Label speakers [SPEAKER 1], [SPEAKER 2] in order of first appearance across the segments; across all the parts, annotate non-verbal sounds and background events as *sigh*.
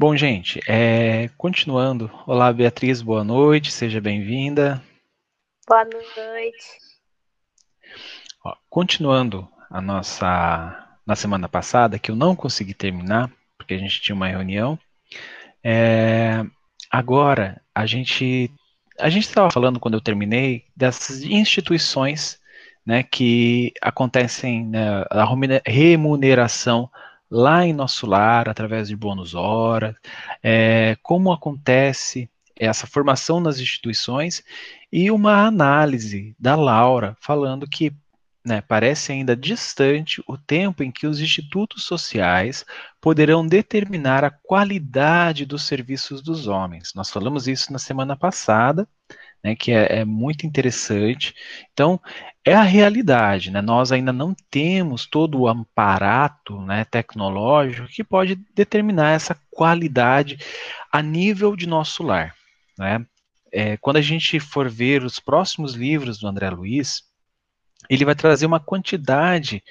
[SPEAKER 1] Bom, gente, é, continuando. Olá, Beatriz, boa noite, seja bem-vinda.
[SPEAKER 2] Boa noite.
[SPEAKER 1] Ó, continuando a nossa na semana passada, que eu não consegui terminar, porque a gente tinha uma reunião. É, agora, a gente a gente estava falando quando eu terminei dessas instituições né, que acontecem né, a remuneração lá em nosso lar, através de bônus horas, é, como acontece essa formação nas instituições e uma análise da Laura falando que né, parece ainda distante o tempo em que os institutos sociais poderão determinar a qualidade dos serviços dos homens. Nós falamos isso na semana passada, né, que é, é, muito interessante. Então, é a realidade, né? Nós ainda não temos todo o amparato né, tecnológico que pode determinar essa qualidade a nível de nosso lar. Né? É, quando a gente for ver os próximos livros do André Luiz, ele vai trazer uma quantidade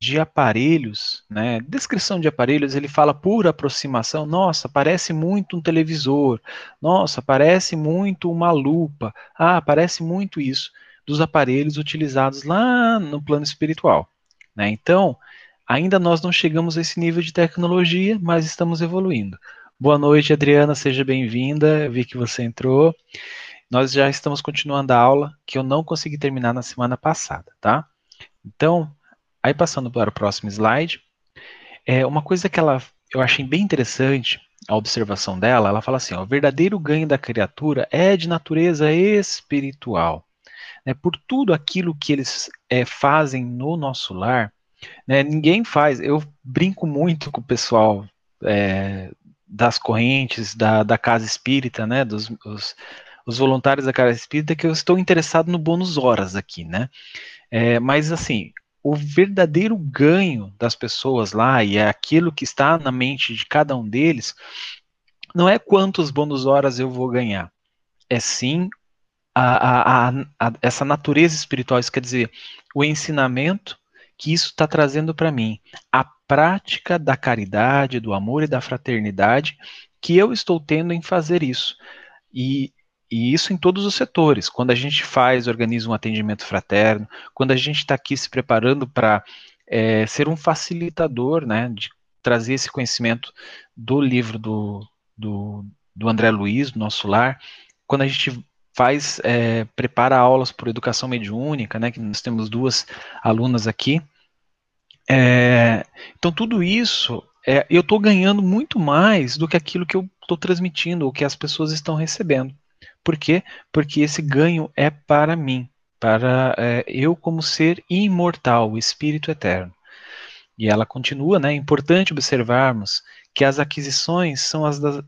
[SPEAKER 1] de aparelhos, né? Descrição de aparelhos, ele fala por aproximação. Nossa, parece muito um televisor. Nossa, parece muito uma lupa. Ah, parece muito isso dos aparelhos utilizados lá no plano espiritual, né? Então, ainda nós não chegamos a esse nível de tecnologia, mas estamos evoluindo. Boa noite, Adriana, seja bem-vinda. Vi que você entrou. Nós já estamos continuando a aula que eu não consegui terminar na semana passada, tá? Então, aí passando para o próximo slide, é uma coisa que ela eu achei bem interessante a observação dela, ela fala assim: ó, o verdadeiro ganho da criatura é de natureza espiritual. Né, por tudo aquilo que eles é, fazem no nosso lar, né, ninguém faz. Eu brinco muito com o pessoal é, das correntes, da, da casa espírita, né, dos os, os voluntários da Casa Espírita que eu estou interessado no bônus horas aqui, né? É, mas assim, o verdadeiro ganho das pessoas lá e é aquilo que está na mente de cada um deles não é quantos bônus horas eu vou ganhar, é sim a, a, a, essa natureza espiritual, isso quer dizer, o ensinamento que isso está trazendo para mim, a prática da caridade, do amor e da fraternidade que eu estou tendo em fazer isso. E e isso em todos os setores. Quando a gente faz, organiza um atendimento fraterno, quando a gente está aqui se preparando para é, ser um facilitador, né, de trazer esse conhecimento do livro do, do, do André Luiz, do nosso lar, quando a gente faz, é, prepara aulas por educação mediúnica, né, que nós temos duas alunas aqui. É, então tudo isso, é, eu estou ganhando muito mais do que aquilo que eu estou transmitindo, ou que as pessoas estão recebendo. Por quê? Porque esse ganho é para mim, para é, eu como ser imortal, espírito eterno. E ela continua, né? É importante observarmos que as aquisições são as das,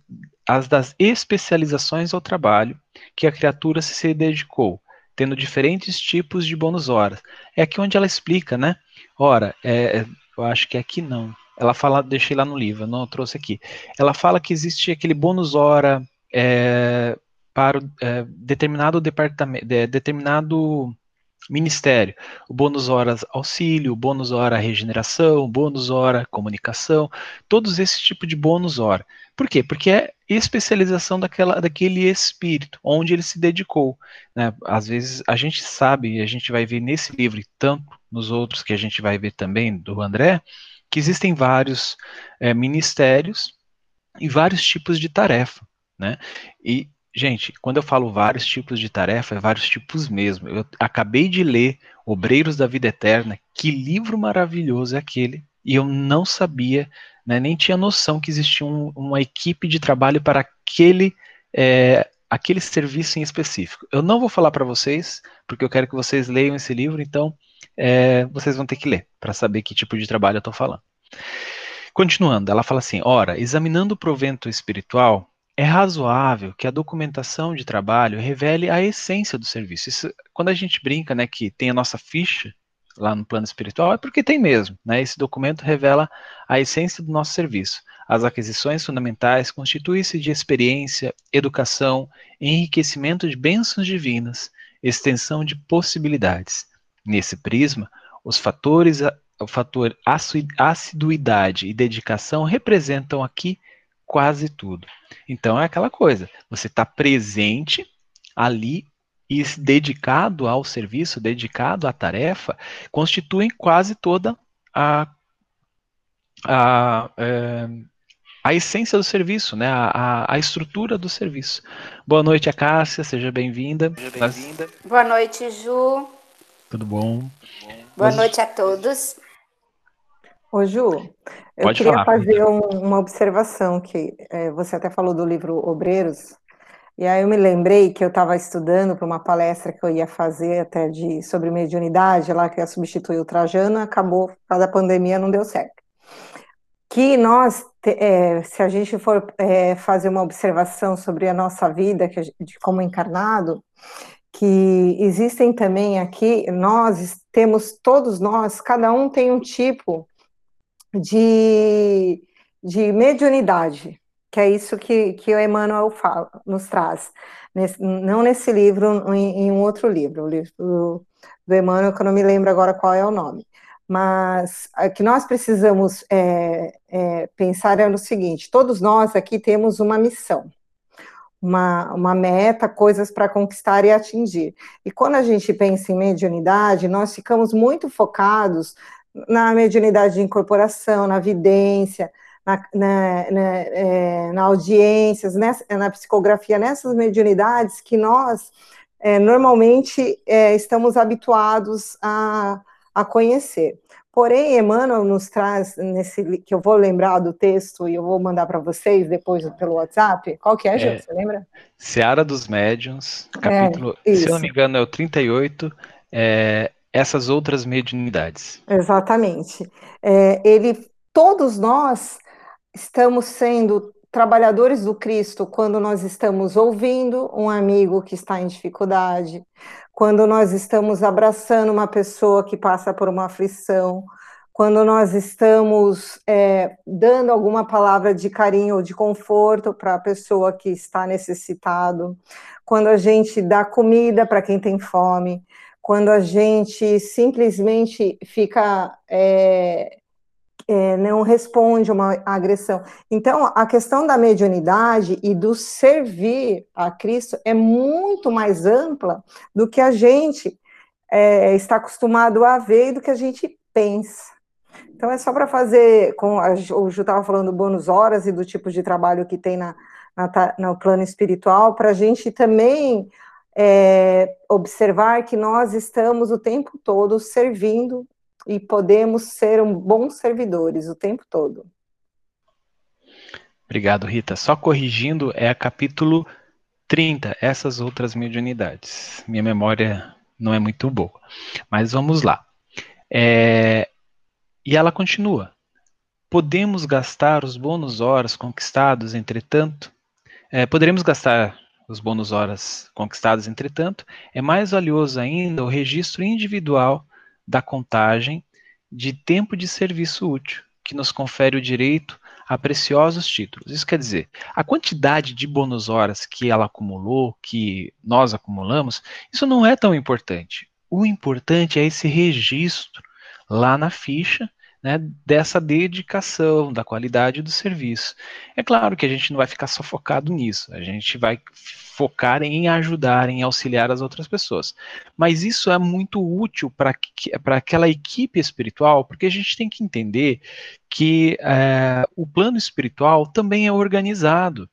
[SPEAKER 1] as das especializações ao trabalho que a criatura se dedicou, tendo diferentes tipos de bônus horas. É aqui onde ela explica, né? Ora, é, é eu acho que é aqui não. Ela fala, deixei lá no livro, não trouxe aqui. Ela fala que existe aquele bônus hora é, para é, determinado departamento, de, determinado ministério. O bônus horas auxílio, bônus hora regeneração, bônus hora comunicação, todos esse tipo de bônus hora. Por quê? Porque é especialização daquela, daquele espírito, onde ele se dedicou. Né? Às vezes a gente sabe, a gente vai ver nesse livro e tanto nos outros que a gente vai ver também do André, que existem vários é, ministérios e vários tipos de tarefa. Né? E Gente, quando eu falo vários tipos de tarefa, é vários tipos mesmo. Eu acabei de ler Obreiros da Vida Eterna, que livro maravilhoso é aquele, e eu não sabia, né, nem tinha noção que existia um, uma equipe de trabalho para aquele, é, aquele serviço em específico. Eu não vou falar para vocês, porque eu quero que vocês leiam esse livro, então é, vocês vão ter que ler para saber que tipo de trabalho eu estou falando. Continuando, ela fala assim: ora, examinando o provento espiritual, é razoável que a documentação de trabalho revele a essência do serviço. Isso, quando a gente brinca, né, que tem a nossa ficha lá no plano espiritual, é porque tem mesmo, né? Esse documento revela a essência do nosso serviço. As aquisições fundamentais constituem-se de experiência, educação, enriquecimento de bênçãos divinas, extensão de possibilidades. Nesse prisma, os fatores, o fator assiduidade e dedicação representam aqui quase tudo. Então é aquela coisa, você está presente ali e dedicado ao serviço, dedicado à tarefa, constituem quase toda a, a, é, a essência do serviço, né? A, a, estrutura do serviço. Boa noite, a Cássia, seja bem-vinda.
[SPEAKER 2] Bem Boa noite, Ju.
[SPEAKER 1] Tudo bom?
[SPEAKER 2] Boa noite a todos.
[SPEAKER 3] Ô Ju, eu Pode queria falar, fazer um, uma observação que é, você até falou do livro Obreiros, e aí eu me lembrei que eu estava estudando para uma palestra que eu ia fazer até de sobre mediunidade, lá que ia substituir o Trajano, acabou, por causa da pandemia, não deu certo. Que nós, é, se a gente for é, fazer uma observação sobre a nossa vida, que de como encarnado, que existem também aqui, nós temos, todos nós, cada um tem um tipo de, de mediunidade, que é isso que, que o Emmanuel fala, nos traz. Nesse, não nesse livro, em, em, um outro livro, o livro do, do Emmanuel, que eu não me lembro agora qual é o nome. Mas o que nós precisamos é, é, pensar é no seguinte: todos nós aqui temos uma missão, uma, uma meta, coisas para conquistar e atingir. E quando a gente pensa em mediunidade, nós ficamos muito focados na mediunidade de incorporação, na vidência, na, na, na, é, na audiências, nessa, na psicografia, nessas mediunidades que nós é, normalmente é, estamos habituados a, a conhecer. Porém, Emmanuel nos traz nesse que eu vou lembrar do texto e eu vou mandar para vocês depois pelo WhatsApp. Qual que é, Gil? É, você lembra?
[SPEAKER 1] Seara dos Médiuns, capítulo, é, se eu não me engano, é o 38, é, essas outras mediunidades.
[SPEAKER 3] Exatamente. É, ele, todos nós estamos sendo trabalhadores do Cristo quando nós estamos ouvindo um amigo que está em dificuldade, quando nós estamos abraçando uma pessoa que passa por uma aflição, quando nós estamos é, dando alguma palavra de carinho ou de conforto para a pessoa que está necessitado, quando a gente dá comida para quem tem fome, quando a gente simplesmente fica é, é, não responde uma agressão. Então, a questão da mediunidade e do servir a Cristo é muito mais ampla do que a gente é, está acostumado a ver e do que a gente pensa. Então, é só para fazer, com a, o Ju estava falando bônus horas e do tipo de trabalho que tem na, na, no plano espiritual, para a gente também é, observar que nós estamos o tempo todo servindo e podemos ser um bons servidores o tempo todo.
[SPEAKER 1] Obrigado, Rita. Só corrigindo, é a capítulo 30, essas outras mediunidades. Minha memória não é muito boa. Mas vamos lá. É, e ela continua. Podemos gastar os bônus horas conquistados, entretanto, é, poderemos gastar os bônus horas conquistados, entretanto, é mais valioso ainda o registro individual da contagem de tempo de serviço útil, que nos confere o direito a preciosos títulos. Isso quer dizer, a quantidade de bônus horas que ela acumulou, que nós acumulamos, isso não é tão importante. O importante é esse registro lá na ficha né, dessa dedicação, da qualidade do serviço. É claro que a gente não vai ficar só focado nisso, a gente vai focar em ajudar, em auxiliar as outras pessoas. Mas isso é muito útil para aquela equipe espiritual, porque a gente tem que entender que é, o plano espiritual também é organizado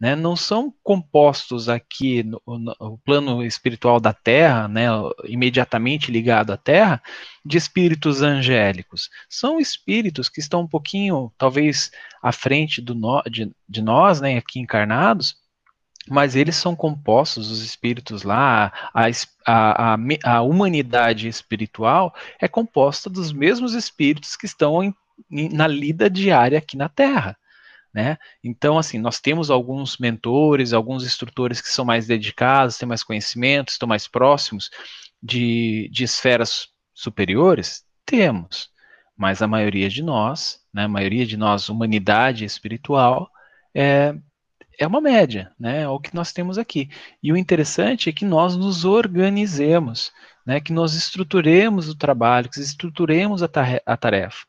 [SPEAKER 1] né, não são compostos aqui no, no, plano espiritual da Terra, né, imediatamente ligado à Terra, de espíritos angélicos. São espíritos que estão um pouquinho, talvez, à frente no, de, de nós, né, aqui encarnados, mas eles são compostos, os espíritos lá, a, a, a, a humanidade espiritual é composta dos mesmos espíritos que estão em, na lida diária aqui na Terra. Né? Então, assim, nós temos alguns mentores, alguns instrutores que são mais dedicados, têm mais conhecimento, estão mais próximos de, de esferas superiores? Temos. Mas a maioria de nós, né, a maioria de nós, humanidade espiritual, é, é uma média, né, é o que nós temos aqui. E o interessante é que nós nos organizemos, né, que nós estruturemos o trabalho, que estruturemos a, a tarefa.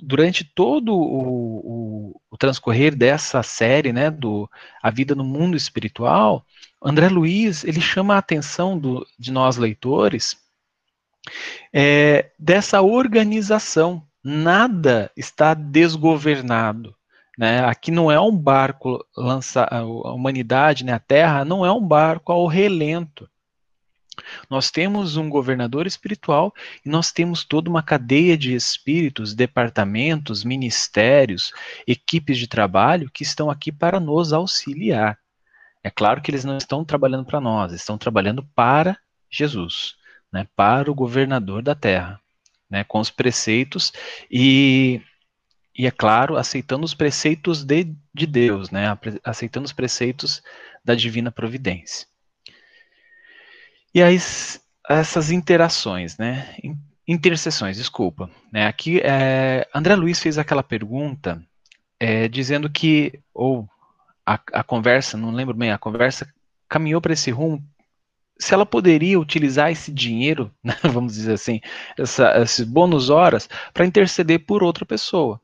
[SPEAKER 1] Durante todo o, o, o, transcorrer dessa série, né, do A Vida no Mundo Espiritual, André Luiz, ele chama a atenção do, de nós leitores é, dessa organização. Nada está desgovernado. Né? Aqui não é um barco lança a humanidade, né, a Terra não é um barco ao relento. Nós temos um governador espiritual e nós temos toda uma cadeia de espíritos, departamentos, ministérios, equipes de trabalho que estão aqui para nos auxiliar. É claro que eles não estão trabalhando para nós, estão trabalhando para Jesus, né, para o governador da terra, né, com os preceitos e e é claro, aceitando os preceitos de, de Deus, né, aceitando os preceitos da divina providência. E aí, essas interações, né, interseções, desculpa. Né, aqui, é, André Luiz fez aquela pergunta é, dizendo que, ou a, a conversa, não lembro bem, a conversa caminhou para esse rumo se ela poderia utilizar esse dinheiro, *laughs* né, vamos dizer assim, essa, esses bônus horas, para interceder por outra pessoa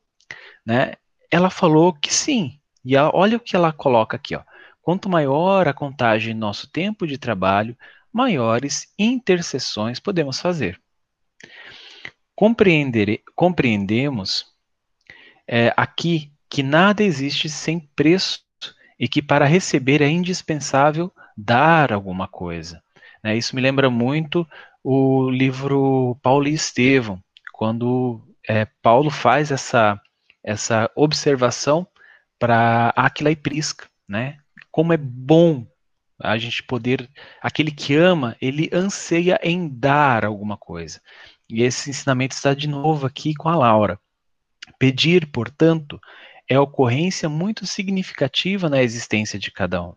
[SPEAKER 1] né? Ela falou que sim. E ela, olha o que ela coloca aqui, ó. Quanto maior a contagem nosso tempo de trabalho, maiores intercessões podemos fazer. Compreender, compreendemos é, aqui que nada existe sem preço e que para receber é indispensável dar alguma coisa. Né? Isso me lembra muito o livro Paulo e Estevão, quando é, Paulo faz essa essa observação para Aquila e Prisca, né? Como é bom a gente poder, aquele que ama, ele anseia em dar alguma coisa. E esse ensinamento está de novo aqui com a Laura. Pedir, portanto, é ocorrência muito significativa na existência de cada um.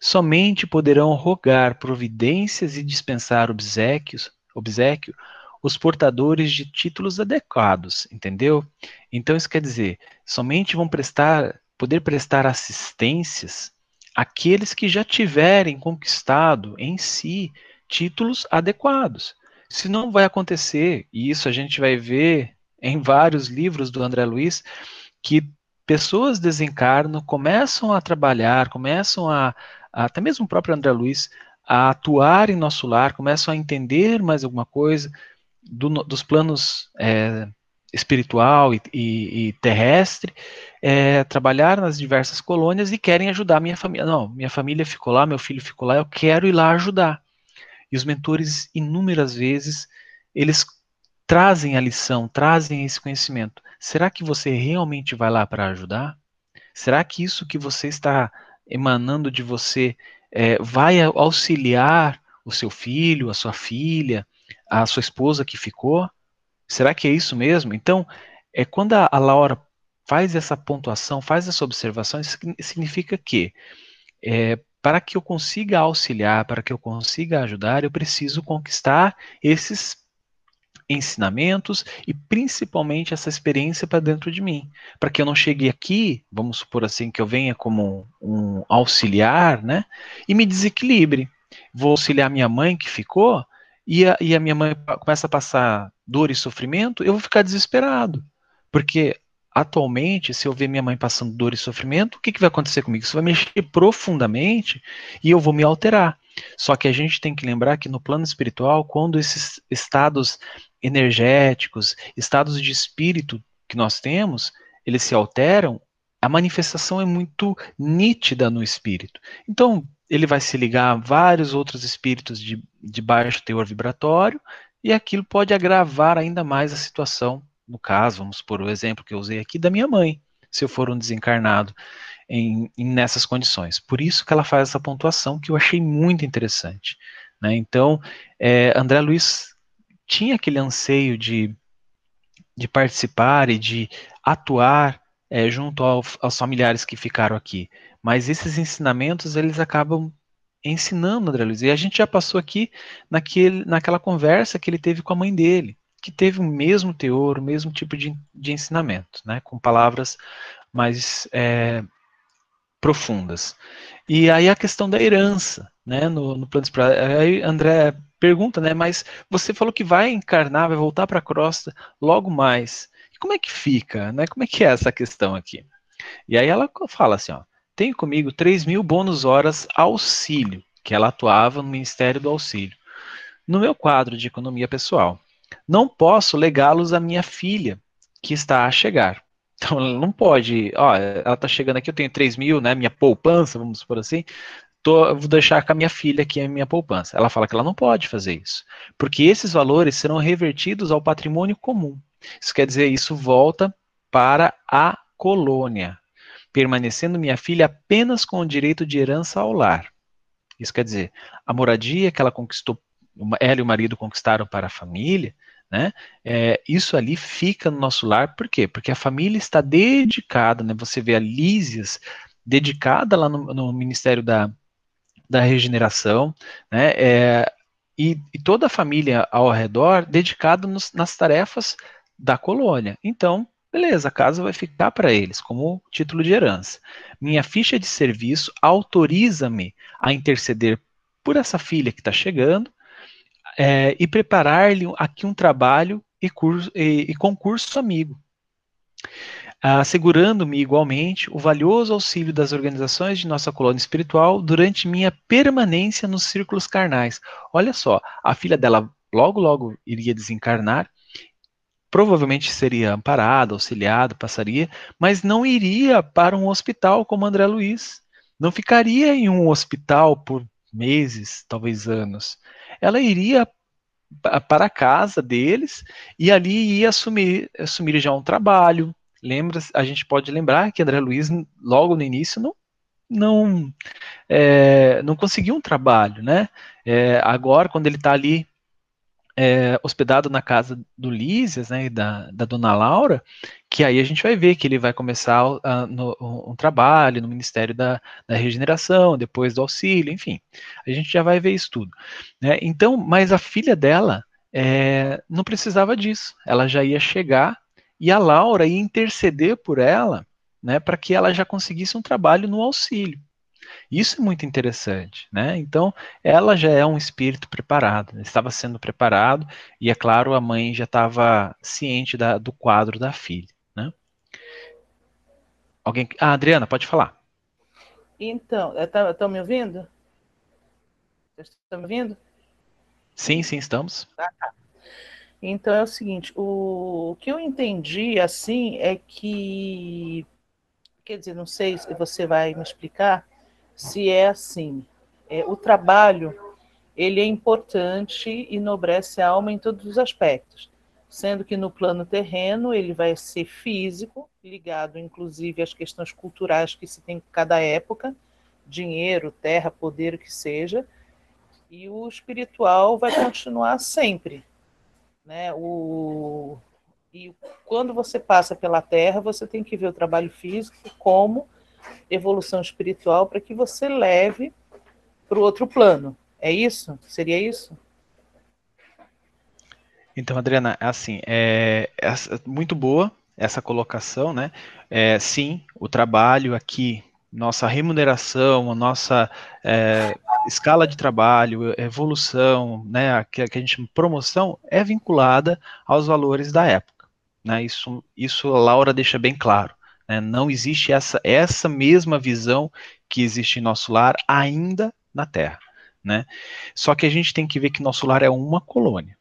[SPEAKER 1] Somente poderão rogar providências e dispensar obsequios, obsequio os portadores de títulos adequados, entendeu? Então isso quer dizer, somente vão prestar, poder prestar assistências aqueles que já tiverem conquistado em si títulos adequados. Se não vai acontecer, e isso a gente vai ver em vários livros do André Luiz, que pessoas desencarnam, começam a trabalhar, começam a, até mesmo o próprio André Luiz, a atuar em nosso lar, começam a entender mais alguma coisa, do, dos planos é, espiritual e, e, e terrestre, é, trabalhar nas diversas colônias e querem ajudar minha família. Não, minha família ficou lá, meu filho ficou lá, eu quero ir lá ajudar. E os mentores, inúmeras vezes, eles trazem a lição, trazem esse conhecimento. Será que você realmente vai lá para ajudar? Será que isso que você está emanando de você é, vai auxiliar o seu filho, a sua filha, a sua esposa que ficou? Será que é isso mesmo? Então, é quando a, a Laura faz essa pontuação, faz essa observação, isso significa que é, para que eu consiga auxiliar, para que eu consiga ajudar, eu preciso conquistar esses ensinamentos e principalmente essa experiência para dentro de mim, para que eu não chegue aqui, vamos supor assim, que eu venha como um, auxiliar, né, e me desequilibre. Vou auxiliar minha mãe que ficou, e a, e a minha mãe começa a passar dor e sofrimento, eu vou ficar desesperado. Porque atualmente, se eu ver minha mãe passando dor e sofrimento, o que, que vai acontecer comigo? Isso vai mexer profundamente e eu vou me alterar. Só que a gente tem que lembrar que no plano espiritual, quando esses estados energéticos, estados de espírito que nós temos, eles se alteram, a manifestação é muito nítida no espírito. Então, ele vai se ligar a vários outros espíritos de, de baixo teor vibratório, e aquilo pode agravar ainda mais a situação. No caso, vamos por o exemplo que eu usei aqui da minha mãe, se eu for um desencarnado em, em nessas condições. Por isso que ela faz essa pontuação que eu achei muito interessante. Né? Então, é, André Luiz tinha aquele anseio de, de participar e de atuar é, junto ao, aos familiares que ficaram aqui. Mas esses ensinamentos, eles acabam ensinando André Luiz. E a gente já passou aqui naquele, naquela conversa que ele teve com a mãe dele, que teve o mesmo teor, o mesmo tipo de, de ensinamento, né, com palavras mais é, profundas. E aí a questão da herança, né, no, no plano espiritual. Aí André pergunta, né, mas você falou que vai encarnar, vai voltar para a crosta logo mais como é que fica, né? Como é que é essa questão aqui? E aí ela fala assim, ó, tenho comigo 3 mil bônus horas auxílio, que ela atuava no Ministério do Auxílio, no meu quadro de economia pessoal. Não posso legá-los à minha filha, que está a chegar. *laughs* Então ela não pode, ó, ela está chegando aqui, eu tenho 3 mil, né, minha poupança, vamos por assim, tô, vou deixar com a minha filha aqui a minha poupança. Ela fala que ela não pode fazer isso, porque esses valores serão revertidos ao patrimônio comum. Isso quer dizer, isso volta para a colônia, permanecendo minha filha apenas com o direito de herança ao lar. Isso quer dizer, a moradia que ela conquistou, ela e o marido conquistaram para a família, né? É, isso ali fica no nosso lar, por quê? Porque a família está dedicada, né? Você vê a Lísias dedicada lá no, no Ministério da, da Regeneração, né? É, e, e, toda a família ao redor dedicada nos, nas tarefas da colônia. Então, beleza, a casa vai ficar para eles como título de herança. Minha ficha de serviço autoriza-me a interceder por essa filha que está chegando é, e preparar-lhe aqui um trabalho e, curso, e, e concurso amigo, assegurando-me igualmente o valioso auxílio das organizações de nossa colônia espiritual durante minha permanência nos círculos carnais. Olha só, a filha dela logo, logo iria desencarnar provavelmente seria amparado, auxiliado, passaria, mas não iria para um hospital como André Luiz. Não ficaria em um hospital por meses, talvez anos. Ela iria para a casa deles e ali ia assumir, assumir já um trabalho. Lembra, a gente pode lembrar que André Luiz, logo no início, não, não, é, não conseguiu um trabalho, né? É, agora, quando ele está ali é, hospedado na casa do Lísias, né, da, da dona Laura, que aí a gente vai ver que ele vai começar uh, no, um trabalho no Ministério da, da, Regeneração, depois do auxílio, enfim, a gente já vai ver isso tudo. Né? Então, mas a filha dela é, não precisava disso, ela já ia chegar e a Laura ia interceder por ela, né, para que ela já conseguisse um trabalho no auxílio. Isso é muito interessante, né? Então, ela já é um espírito preparado, estava sendo preparado, e é claro, a mãe já estava ciente da, do quadro da filha, né? Alguém. Ah, Adriana, pode falar.
[SPEAKER 4] Então, estão tá, me ouvindo? Estão me ouvindo?
[SPEAKER 1] Sim, sim, estamos. Ah, tá.
[SPEAKER 4] Então é o seguinte, o, o que eu entendi assim é que, quer dizer, não sei se você vai me explicar, se é assim. É, o trabalho ele é importante e enobrece a alma em todos os aspectos, sendo que no plano terreno ele vai ser físico, ligado inclusive às questões culturais que se tem em cada época, dinheiro, terra, poder, o que seja, e o espiritual vai continuar sempre. Né? O, e quando você passa pela terra, você tem que ver o trabalho físico como evolução espiritual para que você leve para o outro plano. É isso? Seria isso?
[SPEAKER 1] Então, Adriana, assim, é, é muito boa essa colocação, né? É, sim, o trabalho aqui, nossa remuneração, a nossa é, escala de trabalho, evolução, né, a, que a gente promoção é vinculada aos valores da época, né? Isso, isso a Laura deixa bem claro. Né? Não existe essa, essa mesma visão que existe em nosso lar ainda na Terra. Né? Só que a gente tem que ver que nosso lar é uma colônia,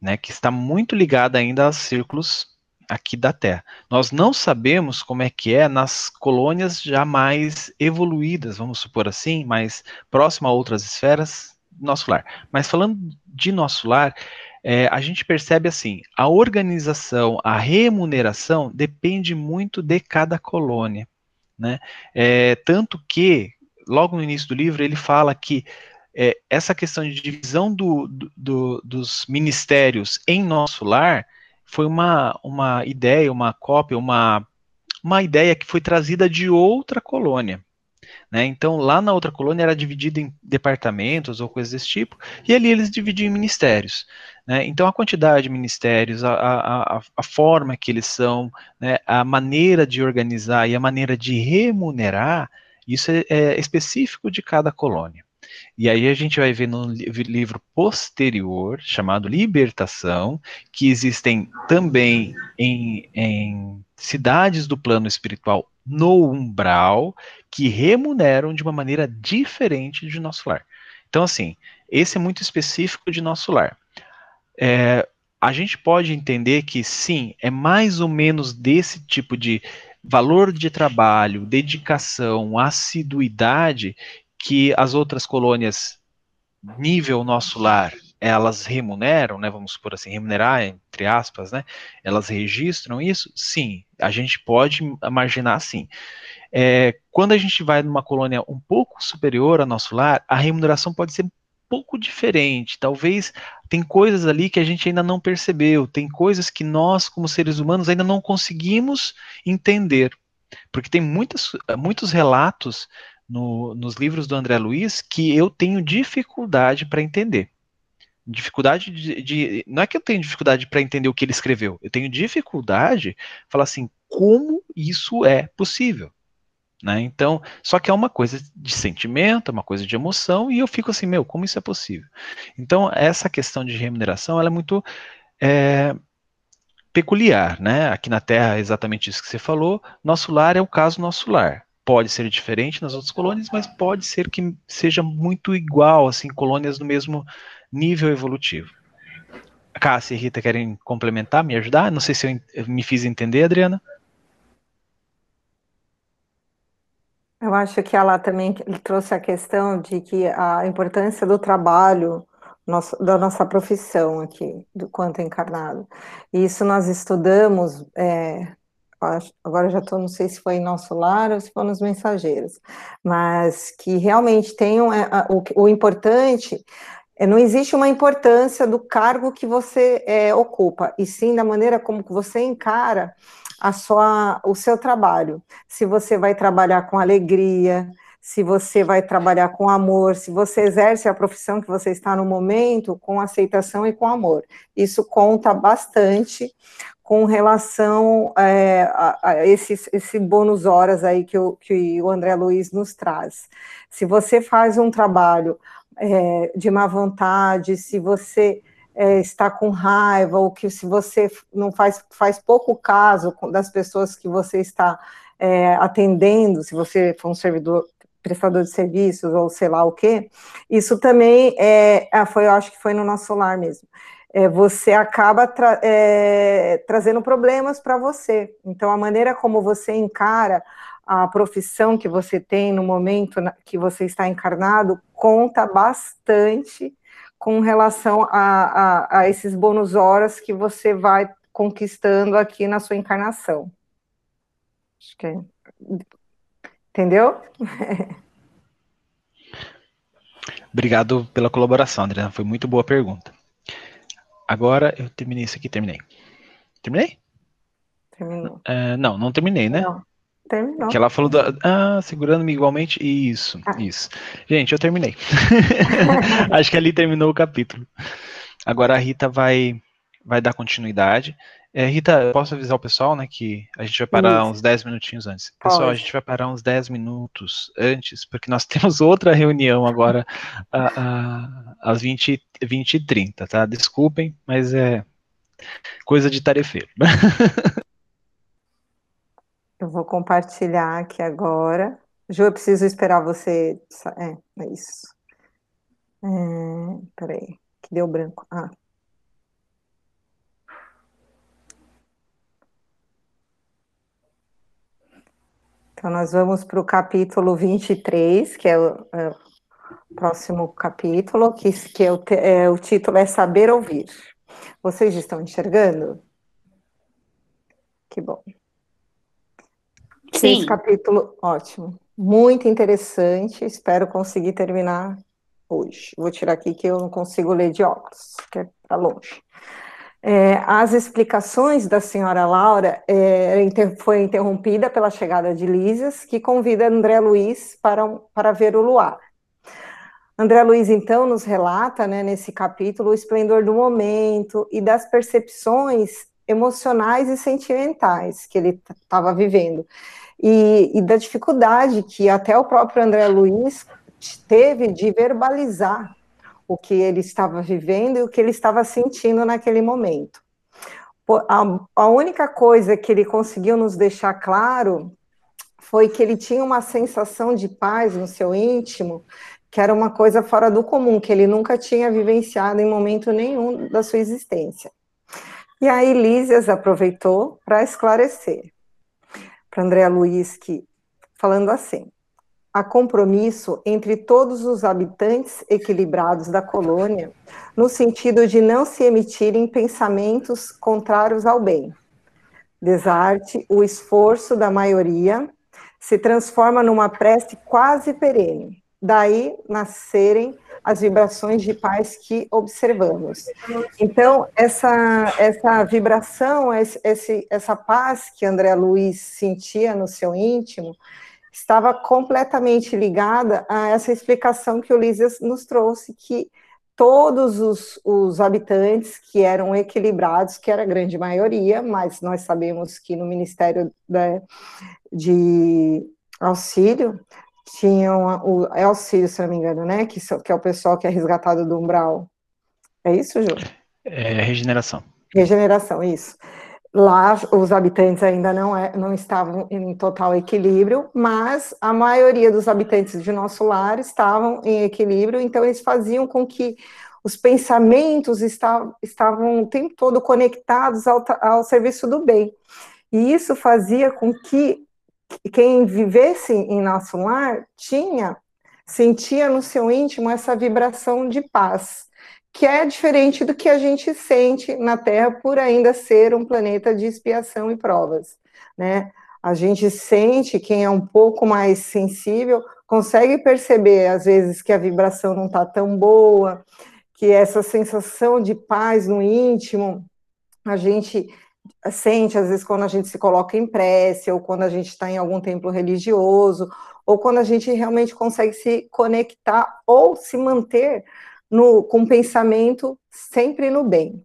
[SPEAKER 1] né, que está muito ligada ainda aos círculos aqui da Terra. Nós não sabemos como é que é nas colônias já mais evoluídas, vamos supor assim, mais próximo a outras esferas, nosso lar. Mas falando de nosso lar, é, a gente percebe assim, a organização, a remuneração depende muito de cada colônia, né? É, tanto que, logo no início do livro, ele fala que é, essa questão de divisão do, do, dos ministérios em nosso lar foi uma, uma ideia, uma cópia, uma, uma ideia que foi trazida de outra colônia. Né? Então, lá na outra colônia era dividido em departamentos ou coisas desse tipo, e ali eles dividiam em ministérios. Né? Então, a quantidade de ministérios, a, a, a forma que eles são, né? a maneira de organizar e a maneira de remunerar, isso é, é específico de cada colônia. E aí a gente vai ver no livro posterior, chamado Libertação, que existem também em, em cidades do plano espiritual no umbral que remuneram de uma maneira diferente de nosso lar. Então, assim, esse é muito específico de nosso lar. É, a gente pode entender que sim, é mais ou menos desse tipo de valor de trabalho, dedicação, assiduidade que as outras colônias nível nosso lar elas remuneram, né, vamos supor assim, remunerar, entre aspas, né, elas registram isso? Sim, a gente pode imaginar assim. É, quando a gente vai numa colônia um pouco superior ao nosso lar, a remuneração pode ser um pouco diferente. Talvez tem coisas ali que a gente ainda não percebeu, tem coisas que nós, como seres humanos, ainda não conseguimos entender. Porque tem muitas, muitos relatos no, nos livros do André Luiz que eu tenho dificuldade para entender dificuldade de, de, Não é que eu tenho dificuldade para entender o que ele escreveu, eu tenho dificuldade falar assim, como isso é possível? Né? Então, só que é uma coisa de sentimento, é uma coisa de emoção, e eu fico assim, meu, como isso é possível? Então, essa questão de remuneração, ela é muito é, peculiar, né? Aqui na Terra, é exatamente isso que você falou, nosso lar é o caso nosso lar. Pode ser diferente nas outras colônias, mas pode ser que seja muito igual, assim, colônias do mesmo nível evolutivo. Cássia e Rita querem complementar, me ajudar? Não sei se eu me fiz entender, Adriana.
[SPEAKER 3] Eu acho que ela também trouxe a questão de que a importância do trabalho, nosso, da nossa profissão aqui, do quanto encarnado. E isso nós estudamos, é, agora já estou, não sei se foi em nosso lar ou se foi nos mensageiros, mas que realmente tem um, é, o, o importante não existe uma importância do cargo que você é, ocupa, e sim da maneira como você encara a sua, o seu trabalho. Se você vai trabalhar com alegria, se você vai trabalhar com amor, se você exerce a profissão que você está no momento com aceitação e com amor. Isso conta bastante com relação é, a, a esse, esse bônus horas aí que o, que o André Luiz nos traz. Se você faz um trabalho é, de má vontade, se você é, está com raiva, ou que se você não faz, faz pouco caso das pessoas que você está é, atendendo, se você for um servidor prestador de serviços ou sei lá o que, isso também é, ah, foi, eu acho que foi no nosso lar mesmo. É, você acaba tra é, trazendo problemas para você. Então, a maneira como você encara a profissão que você tem no momento que você está encarnado conta bastante com relação a, a, a esses bônus horas que você vai conquistando aqui na sua encarnação. Acho que é... Entendeu? *laughs*
[SPEAKER 1] Obrigado pela colaboração, Adriana. Foi muito boa pergunta. Agora eu terminei isso aqui, terminei. Terminei?
[SPEAKER 3] Terminou.
[SPEAKER 1] É, não, não terminei, né?
[SPEAKER 3] Não. Terminou.
[SPEAKER 1] Que ela falou da. Ah, segurando-me igualmente. Isso, ah. isso. Gente, eu terminei. *laughs* Acho que ali terminou o capítulo. Agora a Rita vai, vai dar continuidade. É, Rita, posso avisar o pessoal, né, que a gente vai parar isso. uns 10 minutinhos antes. Pessoal, Pode. a gente vai parar uns 10 minutos antes, porque nós *laughs* temos outra reunião agora a, a, às 20, 20 e 30, tá? Desculpem, mas é coisa de tarefeiro. *laughs*
[SPEAKER 3] Eu vou compartilhar aqui agora. Ju, eu preciso esperar você. É, é isso. É, peraí, que deu branco. Ah. Então, nós vamos para o capítulo 23, que é o, é o próximo capítulo, que, que é o, é, o título é Saber Ouvir. Vocês estão enxergando? Que bom. Sim. Esse capítulo, ótimo. Muito interessante. Espero conseguir terminar hoje. Vou tirar aqui que eu não consigo ler de óculos, que é para longe. É, as explicações da senhora Laura é, foi interrompida pela chegada de Lísias, que convida André Luiz para, para ver o luar. André Luiz, então, nos relata, né, nesse capítulo, o esplendor do momento e das percepções emocionais e sentimentais que ele estava vivendo. E, e, da dificuldade que até o próprio André Luiz teve de verbalizar o que ele estava vivendo e o que ele estava sentindo naquele momento. A, a única coisa que ele conseguiu nos deixar claro foi que ele tinha uma sensação de paz no seu íntimo, que era uma coisa fora do comum, que ele nunca tinha vivenciado em momento nenhum da sua existência. E aí Lísias aproveitou para esclarecer para Andréa Luiz que, falando assim, há compromisso entre todos os habitantes equilibrados da colônia, no sentido de não se emitirem pensamentos contrários ao bem. Desarte, o esforço da maioria se transforma numa prece quase perene. Daí nascerem as vibrações de paz que observamos. Então, essa, essa vibração, esse, essa paz que André Luiz sentia no seu íntimo, estava completamente ligada a essa explicação que o Lísias nos trouxe, que todos os, os, habitantes que eram equilibrados, que era a grande maioria, mas nós sabemos que no Ministério da, de Auxílio tinham o é auxílio, se não me engano, né? Que, que é o pessoal que é resgatado do umbral. É isso, Ju?
[SPEAKER 1] É regeneração.
[SPEAKER 3] Regeneração, isso. Lá os habitantes ainda não, é, não estavam em total equilíbrio, mas a maioria dos habitantes de nosso lar estavam em equilíbrio, então eles faziam com que os pensamentos estavam, estavam o tempo todo conectados ao, ao serviço do bem. E isso fazia com que quem vivesse em nosso lar tinha, sentia no seu íntimo essa vibração de paz que é diferente do que a gente sente na Terra por ainda ser um planeta de expiação e provas, né? A gente sente, quem é um pouco mais sensível, consegue perceber, às vezes, que a vibração não está tão boa, que essa sensação de paz no íntimo, a gente sente, às vezes, quando a gente se coloca em prece, ou quando a gente está em algum templo religioso, ou quando a gente realmente consegue se conectar ou se manter no, com pensamento sempre no bem.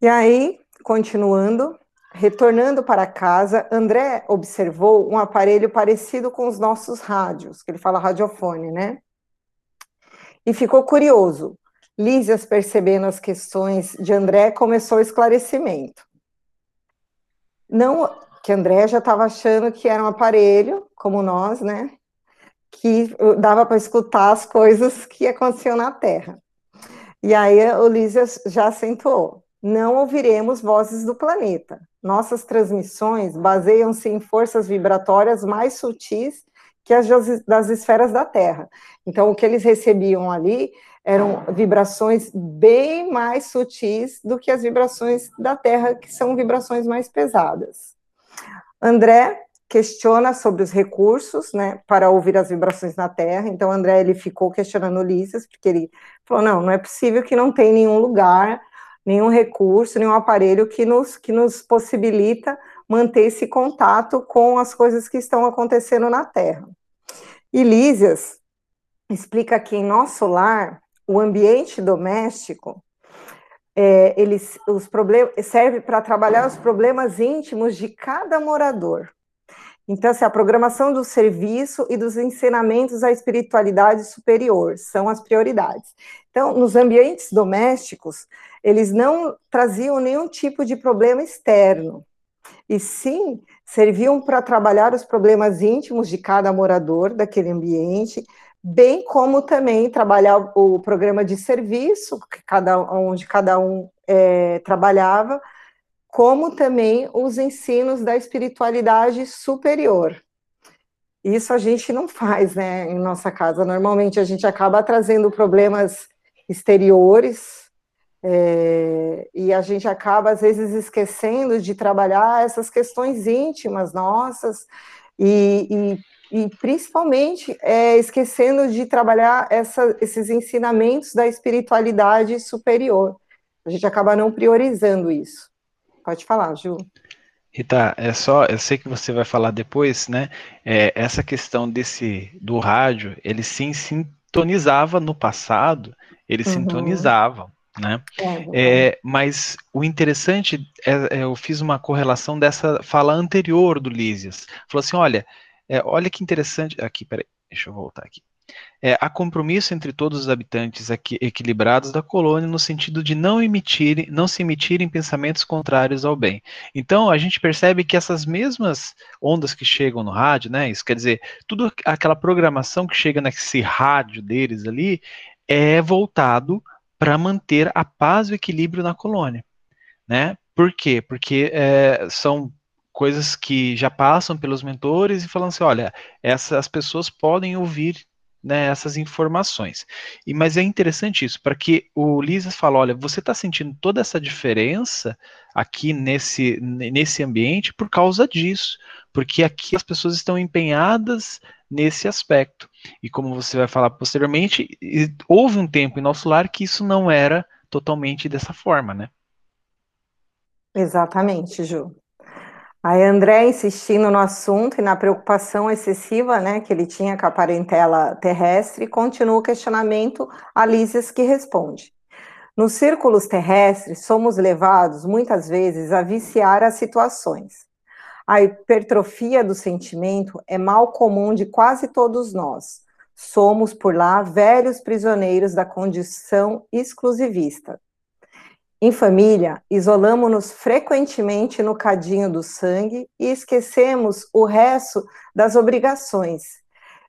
[SPEAKER 3] E aí, continuando, retornando para casa, André observou um aparelho parecido com os nossos rádios, que ele fala radiofone, né? E ficou curioso. Lísias, percebendo as questões de André, começou o esclarecimento. Não que André já estava achando que era um aparelho, como nós, né? que dava para escutar as coisas que aconteciam na Terra. E aí o Lísias já acentuou: não ouviremos vozes do planeta. Nossas transmissões baseiam-se em forças vibratórias mais sutis que as das esferas da Terra. Então, o que eles recebiam ali eram vibrações bem mais sutis do que as vibrações da Terra, que são vibrações mais pesadas. André questiona sobre os recursos, né, para ouvir as vibrações na Terra. Então, André ele ficou questionando Ulisses, porque ele falou: não, não é possível que não tenha nenhum lugar, nenhum recurso, nenhum aparelho que nos, que nos possibilita manter esse contato com as coisas que estão acontecendo na Terra. E Lísias explica que em nosso lar, o ambiente doméstico é, eles, os problemas serve para trabalhar os problemas íntimos de cada morador. Então, assim, a programação do serviço e dos ensinamentos à espiritualidade superior são as prioridades. Então, nos ambientes domésticos, eles não traziam nenhum tipo de problema externo, e sim serviam para trabalhar os problemas íntimos de cada morador daquele ambiente, bem como também trabalhar o programa de serviço, que cada, onde cada um é, trabalhava, como também os ensinos da espiritualidade superior. Isso a gente não faz, né, em nossa casa. Normalmente a gente acaba trazendo problemas exteriores é, e a gente acaba, às vezes, esquecendo de trabalhar essas questões íntimas nossas e, e, e principalmente é, esquecendo de trabalhar essa, esses ensinamentos da espiritualidade superior. A gente acaba não priorizando isso. Pode falar, Ju.
[SPEAKER 1] Rita, é só, eu sei que você vai falar depois, né? É, essa questão desse do rádio, ele sim sintonizava no passado, ele uhum. sintonizava, né? É, é, mas o interessante é, é, eu fiz uma correlação dessa fala anterior do Lísias. Falou assim, olha, é, olha que interessante. Aqui, peraí, deixa eu voltar aqui. é, há compromisso entre todos os habitantes aqui, equilibrados da colônia no sentido de não emitir, não se emitirem pensamentos contrários ao bem. Então a gente percebe que essas mesmas ondas que chegam no rádio, né? Isso quer dizer, tudo aquela programação que chega nesse rádio deles ali é voltado para manter a paz e o equilíbrio na colônia, né? Por quê? Porque é, são coisas que já passam pelos mentores e falando assim, olha, essas pessoas podem ouvir né, essas informações. E mas é interessante isso, para que o Lisas fale, olha, você está sentindo toda essa diferença aqui nesse nesse ambiente por causa disso, porque aqui as pessoas estão empenhadas nesse aspecto. E como você vai falar posteriormente, houve um tempo em nosso lar que isso não era totalmente dessa forma, né?
[SPEAKER 3] Exatamente, Ju. Aí André insistindo no assunto e na preocupação excessiva né, que ele tinha com a parentela terrestre, continua o questionamento a Lísias que responde. Nos círculos terrestres, somos levados, muitas vezes, a viciar as situações. A hipertrofia do sentimento é mal comum de quase todos nós. Somos, por lá, velhos prisioneiros da condição exclusivista. Em família, isolamos-nos frequentemente no cadinho do sangue e esquecemos o resto das obrigações.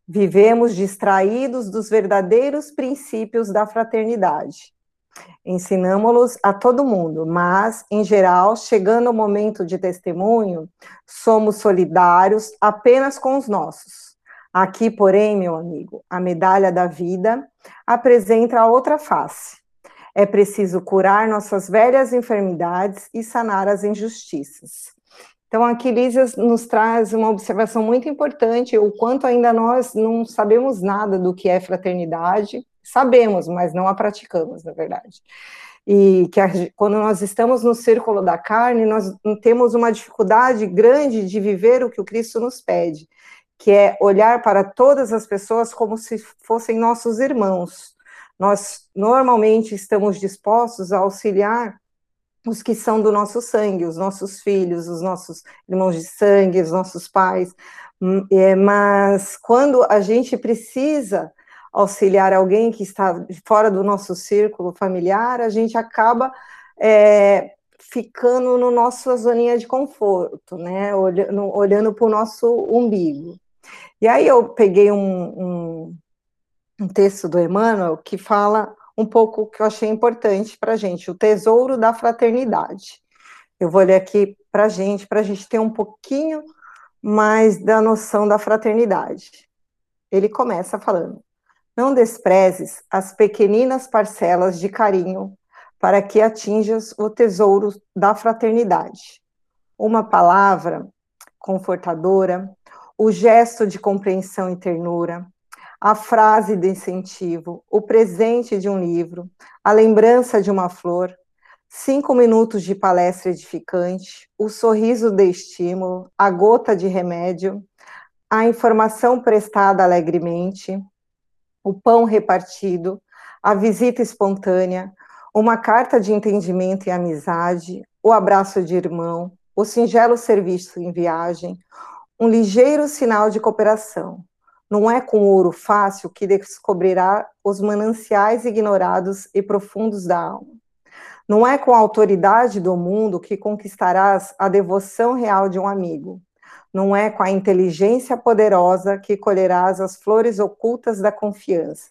[SPEAKER 3] Vivemos distraídos dos verdadeiros princípios da fraternidade. Ensinamos-los a todo mundo, mas, em geral, chegando o momento de testemunho, somos solidários apenas com os nossos. Aqui, porém, meu amigo, a medalha da vida apresenta a outra face é preciso curar nossas velhas enfermidades e sanar as injustiças. Então, aqui Lísias nos traz uma observação muito importante, o quanto ainda nós não sabemos nada do que é fraternidade, sabemos, mas não a praticamos, na verdade. E que a, quando nós estamos no círculo da carne, nós temos uma dificuldade grande de viver o que o Cristo nos pede, que é olhar para todas as pessoas como se fossem nossos irmãos, nós normalmente estamos dispostos a auxiliar os que são do nosso sangue, os nossos filhos, os nossos irmãos de sangue, os nossos pais, hum, é, mas quando a gente precisa auxiliar alguém que está fora do nosso círculo familiar, a gente acaba é, ficando no nossa zoninha de conforto, né? Olhando, olhando para o nosso umbigo. E aí eu peguei um, um, um texto do Emmanuel que fala um pouco que eu achei importante para a gente, o tesouro da fraternidade. Eu vou ler aqui para a gente, para a gente ter um pouquinho mais da noção da fraternidade. Ele começa falando: Não desprezes as pequeninas parcelas de carinho para que atinjas o tesouro da fraternidade. Uma palavra confortadora, o gesto de compreensão e ternura, a frase de incentivo, o presente de um livro, a lembrança de uma flor, cinco minutos de palestra edificante, o sorriso de estímulo, a gota de remédio, a informação prestada alegremente, o pão repartido, a visita espontânea, uma carta de entendimento e amizade, o abraço de irmão, o singelo serviço em viagem, um ligeiro sinal de cooperação, não é com ouro fácil que descobrirá os mananciais ignorados e profundos da alma. Não é com a autoridade do mundo que conquistarás a devoção real de um amigo. Não é com a inteligência poderosa que colherás as flores ocultas da confiança.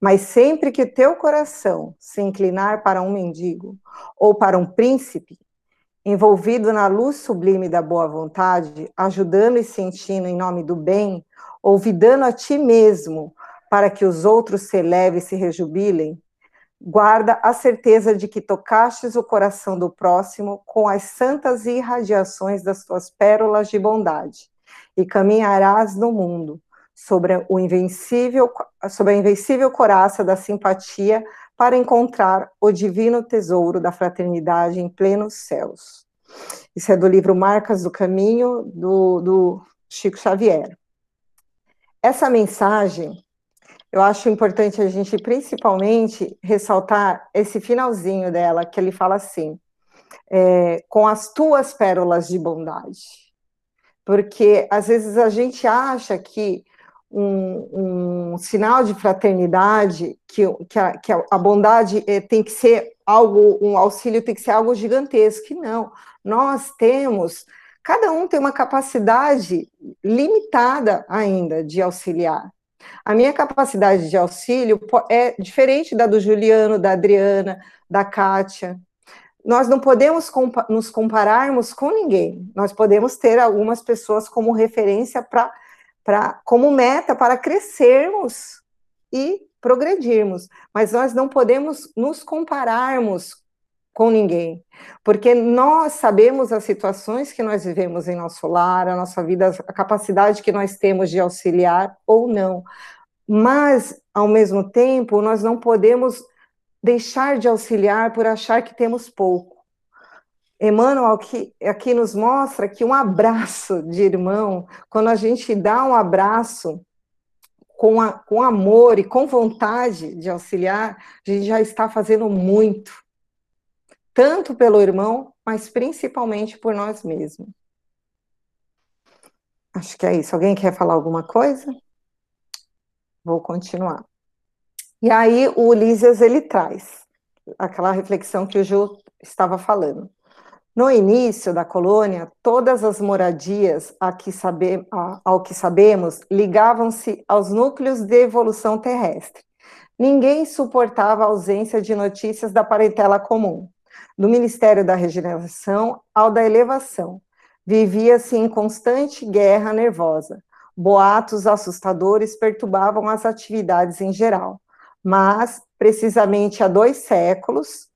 [SPEAKER 3] Mas sempre que teu coração se inclinar para um mendigo ou para um príncipe, envolvido na luz sublime da boa vontade, ajudando e sentindo em nome do bem, ouvidando a ti mesmo, para que os outros se elevem e se rejubilem, guarda a certeza de que tocastes o coração do próximo com as santas irradiações das tuas pérolas de bondade, e caminharás no mundo sobre o invencível, sobre a invencível coraça da simpatia para encontrar o divino tesouro da fraternidade em plenos céus. Isso é do livro Marcas do Caminho, do, do Chico Xavier. Essa mensagem, eu acho importante a gente principalmente ressaltar esse finalzinho dela, que ele fala assim: é, com as tuas pérolas de bondade. Porque às vezes a gente acha que um, um sinal de fraternidade, que, que, a, que a bondade é, tem que ser algo, um auxílio tem que ser algo gigantesco, que não. Nós temos, cada um tem uma capacidade limitada ainda de auxiliar. A minha capacidade de auxílio é diferente da do Juliano, da Adriana, da Kátia. Nós não podemos compa nos compararmos com ninguém. Nós podemos ter algumas pessoas como referência para para como meta para crescermos e progredirmos, mas nós não podemos nos compararmos com ninguém, porque nós sabemos as situações que nós vivemos em nosso lar, a nossa vida, a capacidade que nós temos de auxiliar ou não. Mas, ao mesmo tempo, nós não podemos deixar de auxiliar por achar que temos pouco. Emmanuel aqui, aqui nos mostra que um abraço de irmão, quando a gente dá um abraço com, a, com amor e com vontade de auxiliar, a gente já está fazendo muito. Tanto pelo irmão, mas principalmente por nós mesmos. Acho que é isso. Alguém quer falar alguma coisa? Vou continuar. E aí o Ulisses ele traz aquela reflexão que o Ju estava falando. No início da colônia, todas as moradias que sabe, ao que sabemos ligavam-se aos núcleos de evolução terrestre. Ninguém suportava a ausência de notícias da parentela comum, do Ministério da Regeneração ao da Elevação. Vivia-se em constante guerra nervosa. Boatos assustadores perturbavam as atividades em geral. Mas, precisamente há dois séculos,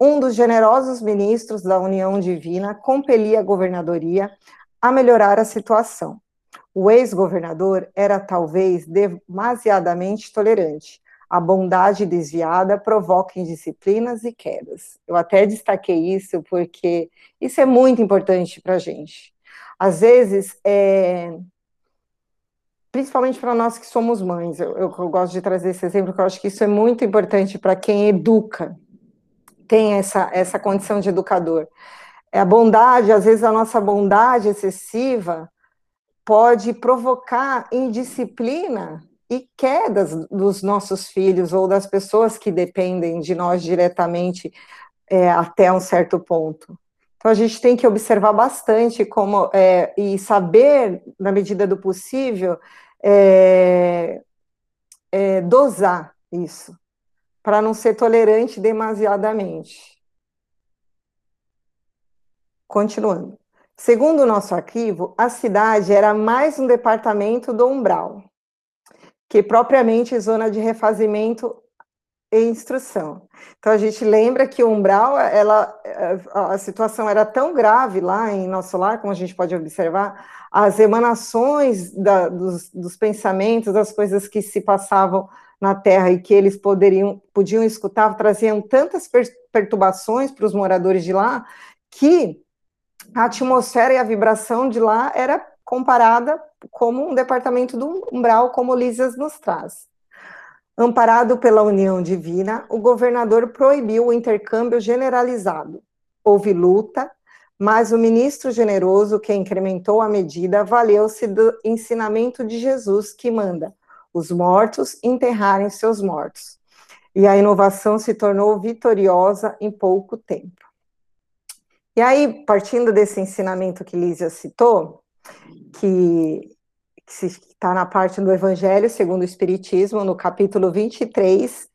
[SPEAKER 3] um dos generosos ministros da União Divina compelia a governadoria a melhorar a situação. O ex-governador era talvez demasiadamente tolerante. A bondade desviada provoca indisciplinas e quedas. Eu até destaquei isso porque isso é muito importante para a gente. Às vezes, é, principalmente para nós que somos mães, eu, eu, eu, gosto de trazer esse exemplo, porque eu acho que isso é muito importante para quem educa, tem essa, essa condição de educador. É a bondade, às vezes a nossa bondade excessiva pode provocar indisciplina e quedas dos nossos filhos ou das pessoas que dependem de nós diretamente é, até um certo ponto. Então a gente tem que observar bastante como é, e saber, na medida do possível, é, é dosar isso para não ser tolerante demasiadamente. Continuando. Segundo o nosso arquivo, a cidade era mais um departamento do umbral, que propriamente zona de refazimento e instrução. Então a gente lembra que o umbral, ela, a situação era tão grave lá em nosso lar, como a gente pode observar, as emanações da, dos, dos pensamentos, das coisas que se passavam na Terra e que eles poderiam, podiam escutar, traziam tantas perturbações para os moradores de lá, que a atmosfera e a vibração de lá era comparada como um departamento do umbral, como Lísias nos traz. Amparado pela união divina, o governador proibiu o intercâmbio generalizado. Houve luta, mas o ministro generoso que incrementou a medida valeu-se do ensinamento de Jesus que manda: os mortos enterrarem seus mortos. E a inovação se tornou vitoriosa em pouco tempo. E aí, partindo desse ensinamento que Lísia citou, que está na parte do Evangelho segundo o Espiritismo, no capítulo 23,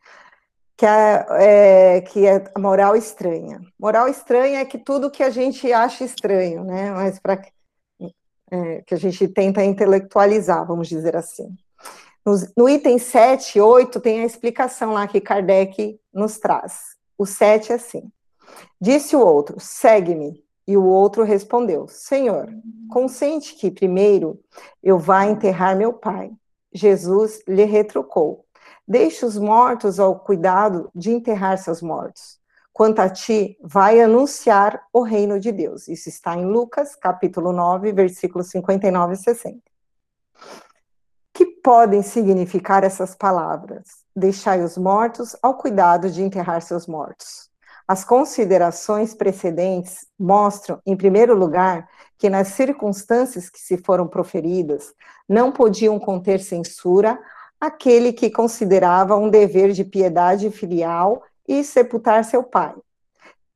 [SPEAKER 3] que é, é, que é a moral estranha. Moral estranha é que tudo que a gente acha estranho, né? Mas para é, que a gente tenta intelectualizar, vamos dizer assim. No, no item 7 e 8 tem a explicação lá que Kardec nos traz. O 7 é assim: Disse o outro: segue-me. E o outro respondeu: Senhor, consente que primeiro eu vá enterrar meu pai. Jesus lhe retrucou: Deixe os mortos ao cuidado de enterrar seus mortos. Quanto a ti, vai anunciar o reino de Deus. Isso está em Lucas, capítulo 9, versículos 59 e 60 que podem significar essas palavras? Deixai os mortos ao cuidado de enterrar seus mortos. As considerações precedentes mostram, em primeiro lugar, que nas circunstâncias que se foram proferidas, não podiam conter censura aquele que considerava um dever de piedade filial e sepultar seu pai.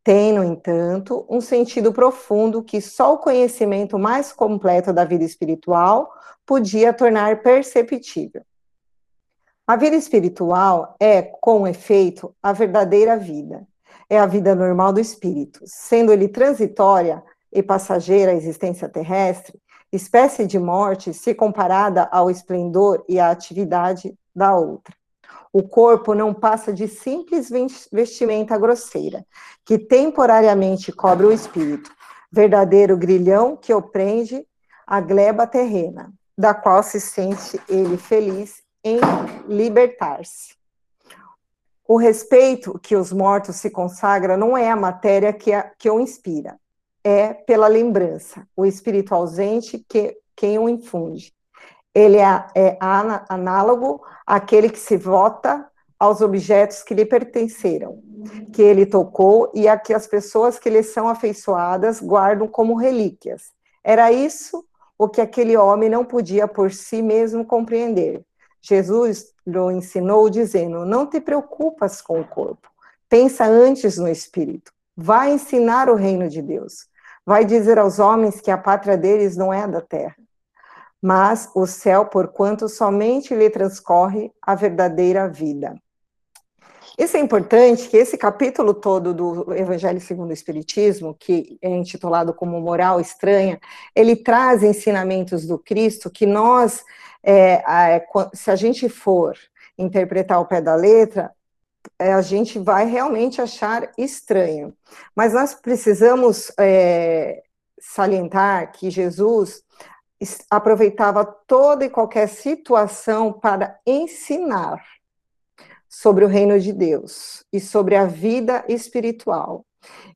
[SPEAKER 3] Tem, no entanto, um sentido profundo que só o conhecimento mais completo da vida espiritual podia tornar perceptível. A vida espiritual é, com efeito, a verdadeira vida. É a vida normal do espírito, sendo ele transitória e passageira à existência terrestre, espécie de morte se comparada ao esplendor e à atividade da outra. O corpo não passa de simples vestimenta grosseira, que temporariamente cobre o espírito, verdadeiro grilhão que o prende à gleba terrena, da qual se sente ele feliz em libertar-se. O respeito que os mortos se consagra não é a matéria que, a, que o inspira, é pela lembrança, o espírito ausente que quem o infunde. Ele é, é análogo àquele que se vota aos objetos que lhe pertenceram, que ele tocou e a que as pessoas que lhe são afeiçoadas guardam como relíquias. Era isso o que aquele homem não podia por si mesmo compreender. Jesus lhe ensinou dizendo: Não te preocupas com o corpo, pensa antes no espírito. Vai ensinar o reino de Deus. Vai dizer aos homens que a pátria deles não é da terra, mas o céu, porquanto somente lhe transcorre a verdadeira vida. Isso é importante, que esse capítulo todo do Evangelho segundo o Espiritismo, que é intitulado como Moral Estranha, ele traz ensinamentos do Cristo que nós é, se a gente for interpretar o pé da letra, é, a gente vai realmente achar estranho. Mas nós precisamos é, salientar que Jesus aproveitava toda e qualquer situação para ensinar sobre o reino de Deus e sobre a vida espiritual.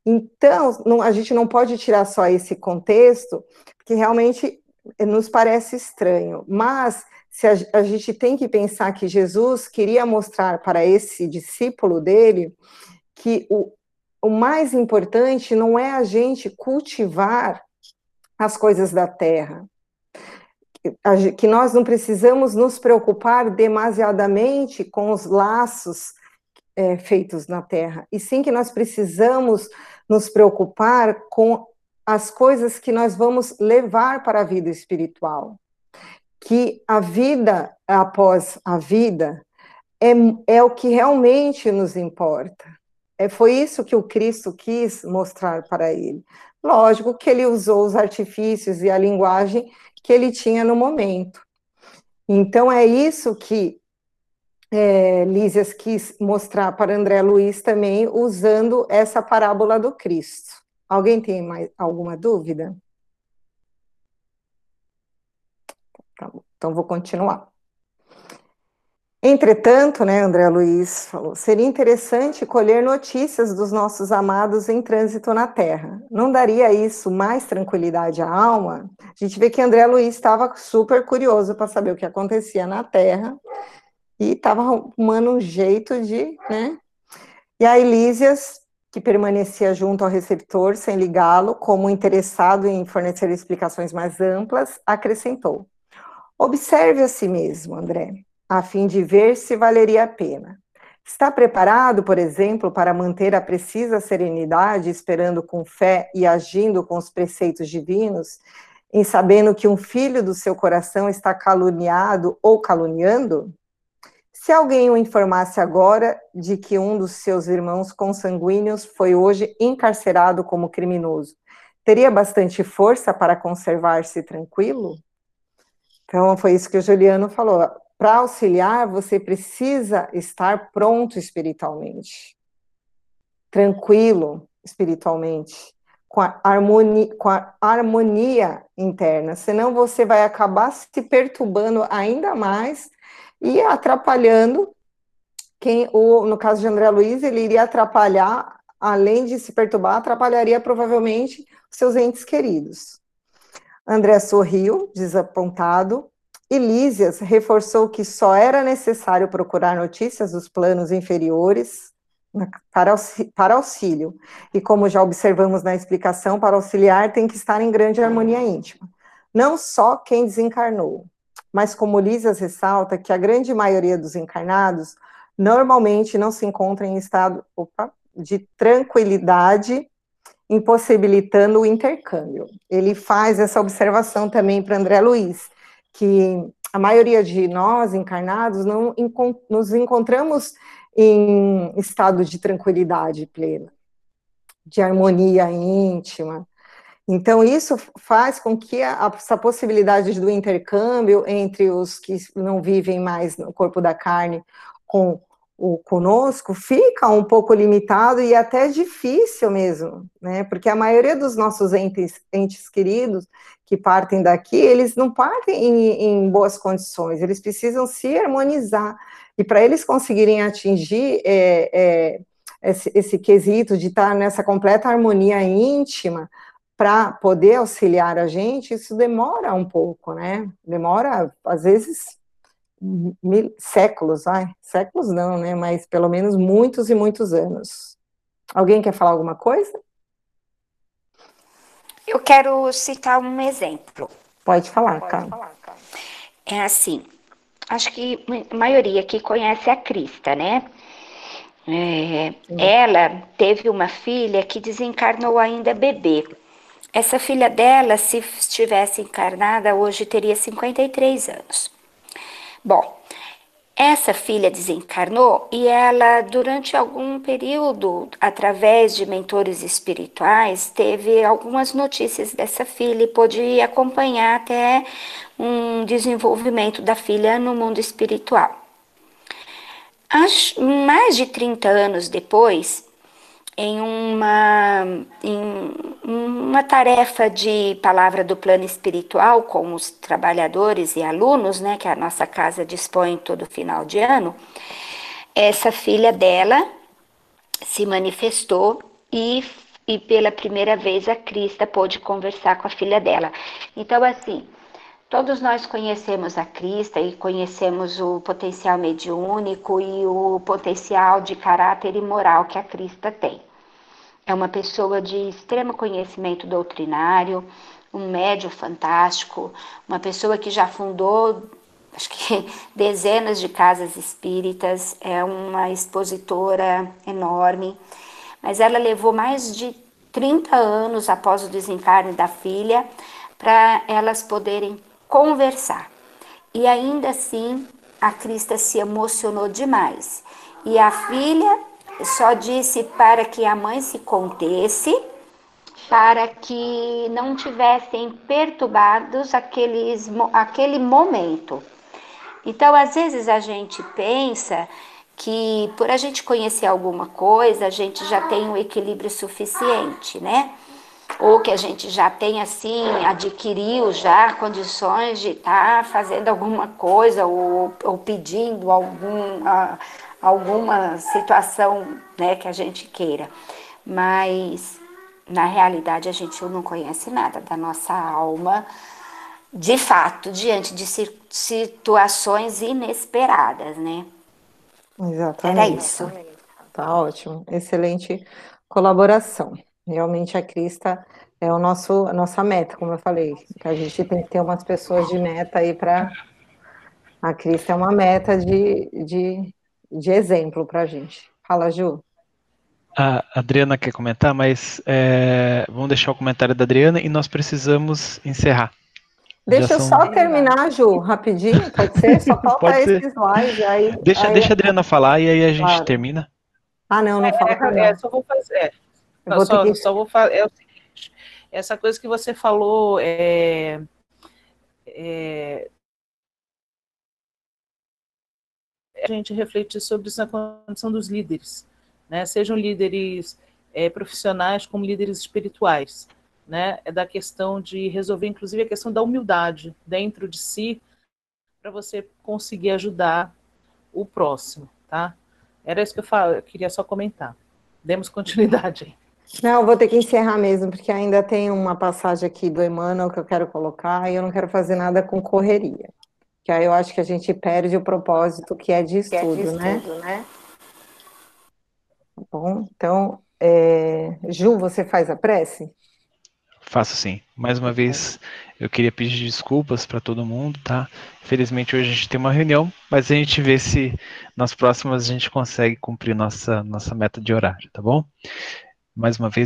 [SPEAKER 3] Então, não, a gente não pode tirar só esse contexto, porque realmente nos parece estranho, mas se a, a, gente tem que pensar que Jesus queria mostrar para esse discípulo dele que o, o mais importante não é a gente cultivar as coisas da terra, que nós não precisamos nos preocupar demasiadamente com os laços é, feitos na terra, e sim que nós precisamos nos preocupar com as coisas que nós vamos levar para a vida espiritual. Que a vida após a vida é, é o que realmente nos importa. É, foi isso que o Cristo quis mostrar para ele. Lógico que ele usou os artifícios e a linguagem que ele tinha no momento. Então, é isso que é, Lísias quis mostrar para André Luiz também, usando essa parábola do Cristo. Alguém tem mais alguma dúvida? Tá então vou continuar. Entretanto, né, André Luiz falou, seria interessante colher notícias dos nossos amados em trânsito na Terra. Não daria isso mais tranquilidade à alma? A gente vê que André Luiz estava super curioso para saber o que acontecia na Terra e estava arrumando um jeito de, né? E a Elísias que permanecia junto ao receptor sem ligá-lo, como interessado em fornecer explicações mais amplas, acrescentou: Observe a si mesmo, André, a fim de ver se valeria a pena. Está preparado, por exemplo, para manter a precisa serenidade, esperando com fé e agindo com os preceitos divinos, em sabendo que um filho do seu coração está caluniado ou caluniando? Se alguém o informasse agora de que um dos seus irmãos consanguíneos foi hoje encarcerado como criminoso, teria bastante força para conservar-se tranquilo? Então, foi isso que o Juliano falou. Para auxiliar, você precisa estar pronto espiritualmente, tranquilo espiritualmente, com a harmonia, com a harmonia interna, senão você vai acabar se perturbando ainda mais e atrapalhando quem, o, no caso de André Luiz, ele iria atrapalhar, além de se perturbar, atrapalharia provavelmente seus entes queridos. André sorriu, desapontado, e Lísias reforçou que só era necessário procurar notícias dos planos inferiores para, para auxílio. E como já observamos na explicação, para auxiliar tem que estar em grande harmonia íntima. Não só quem desencarnou, mas como Lisas ressalta que a grande maioria dos encarnados normalmente não se encontra em estado opa, de tranquilidade, impossibilitando o intercâmbio. Ele faz essa observação também para André Luiz, que a maioria de nós encarnados não nos encontramos em estado de tranquilidade plena, de harmonia íntima. Então, isso faz com que a, essa possibilidade do intercâmbio entre os que não vivem mais no corpo da carne com o conosco fica um pouco limitado e até difícil mesmo, né? Porque a maioria dos nossos entes, entes queridos que partem daqui, eles não partem em, em boas condições, eles precisam se harmonizar. E para eles conseguirem atingir é, é, esse, esse quesito de estar nessa completa harmonia íntima, para poder auxiliar a gente, isso demora um pouco, né? Demora, às vezes, mil, séculos, ai, séculos não, né? Mas pelo menos muitos e muitos anos. Alguém quer falar alguma coisa?
[SPEAKER 2] Eu quero citar um exemplo.
[SPEAKER 3] Pode falar, Pode Falar,
[SPEAKER 2] É assim, acho que a maioria aqui conhece a Crista, né? É, ela teve uma filha que desencarnou ainda bebê. Essa filha dela, se estivesse encarnada, hoje teria 53 anos. Bom, essa filha desencarnou e ela, durante algum período, através de mentores espirituais, teve algumas notícias dessa filha e pôde acompanhar até um desenvolvimento da filha no mundo espiritual. Mais de 30 anos depois, em uma, em uma tarefa de palavra do plano espiritual com os trabalhadores e alunos, né, que a nossa casa dispõe todo final de ano, essa filha dela se manifestou e, e pela primeira vez a Crista pôde conversar com a filha dela. Então, assim, todos nós conhecemos a Crista e conhecemos o potencial mediúnico e o potencial de caráter e moral que a Crista tem. É uma pessoa de extremo conhecimento doutrinário, um médio fantástico, uma pessoa que já fundou acho que *laughs* dezenas de casas espíritas, é uma expositora enorme, mas ela levou mais de 30 anos após o desencarne da filha para elas poderem conversar. E ainda assim, a Crista se emocionou demais. E a filha só disse para que a mãe se contesse, para que não tivessem perturbados aqueles, aquele momento. Então, às vezes a gente pensa que por a gente conhecer alguma coisa, a gente já tem um equilíbrio suficiente, né? Ou que a gente já tem assim, adquiriu já condições de estar tá fazendo alguma coisa ou, ou pedindo algum, uh, alguma situação né, que a gente queira. Mas na realidade a gente não conhece nada da nossa alma de fato diante de situações inesperadas, né?
[SPEAKER 3] Exatamente.
[SPEAKER 2] Era isso.
[SPEAKER 3] Tá ótimo, excelente colaboração. Realmente a Crista é o nosso a nossa meta, como eu falei, que a gente tem que ter umas pessoas de meta aí para a Crista é uma meta de, de de exemplo para a gente. Fala, Ju.
[SPEAKER 1] A Adriana quer comentar, mas é, vamos deixar o comentário da Adriana e nós precisamos encerrar.
[SPEAKER 3] Deixa eu só terminar, Ju, rapidinho, pode ser? Só *laughs* falta esse slide. Aí,
[SPEAKER 1] deixa,
[SPEAKER 3] aí...
[SPEAKER 1] deixa a Adriana falar e aí a gente claro. termina.
[SPEAKER 3] Ah, não, não é,
[SPEAKER 4] falta é, é, só vou fazer. É, vou só, que... só, vou fazer. É o seguinte, essa coisa que você falou é, é, a gente refletir sobre essa condição dos líderes, né? sejam líderes é, profissionais como líderes espirituais. Né? É da questão de resolver, inclusive, a questão da humildade dentro de si, para você conseguir ajudar o próximo. Tá? Era isso que eu, falo, eu queria só comentar. Demos continuidade aí.
[SPEAKER 3] Não, vou ter que encerrar mesmo, porque ainda tem uma passagem aqui do Emmanuel que eu quero colocar e eu não quero fazer nada com correria que aí eu acho que a gente perde o propósito que é de estudo, que é de né? estudo né? Bom, então, é... Ju, você faz a prece?
[SPEAKER 1] Faço sim. Mais uma vez, eu queria pedir desculpas para todo mundo, tá? Infelizmente hoje a gente tem uma reunião, mas a gente vê se nas próximas a gente consegue cumprir nossa, nossa meta de horário, tá bom? Mais uma vez,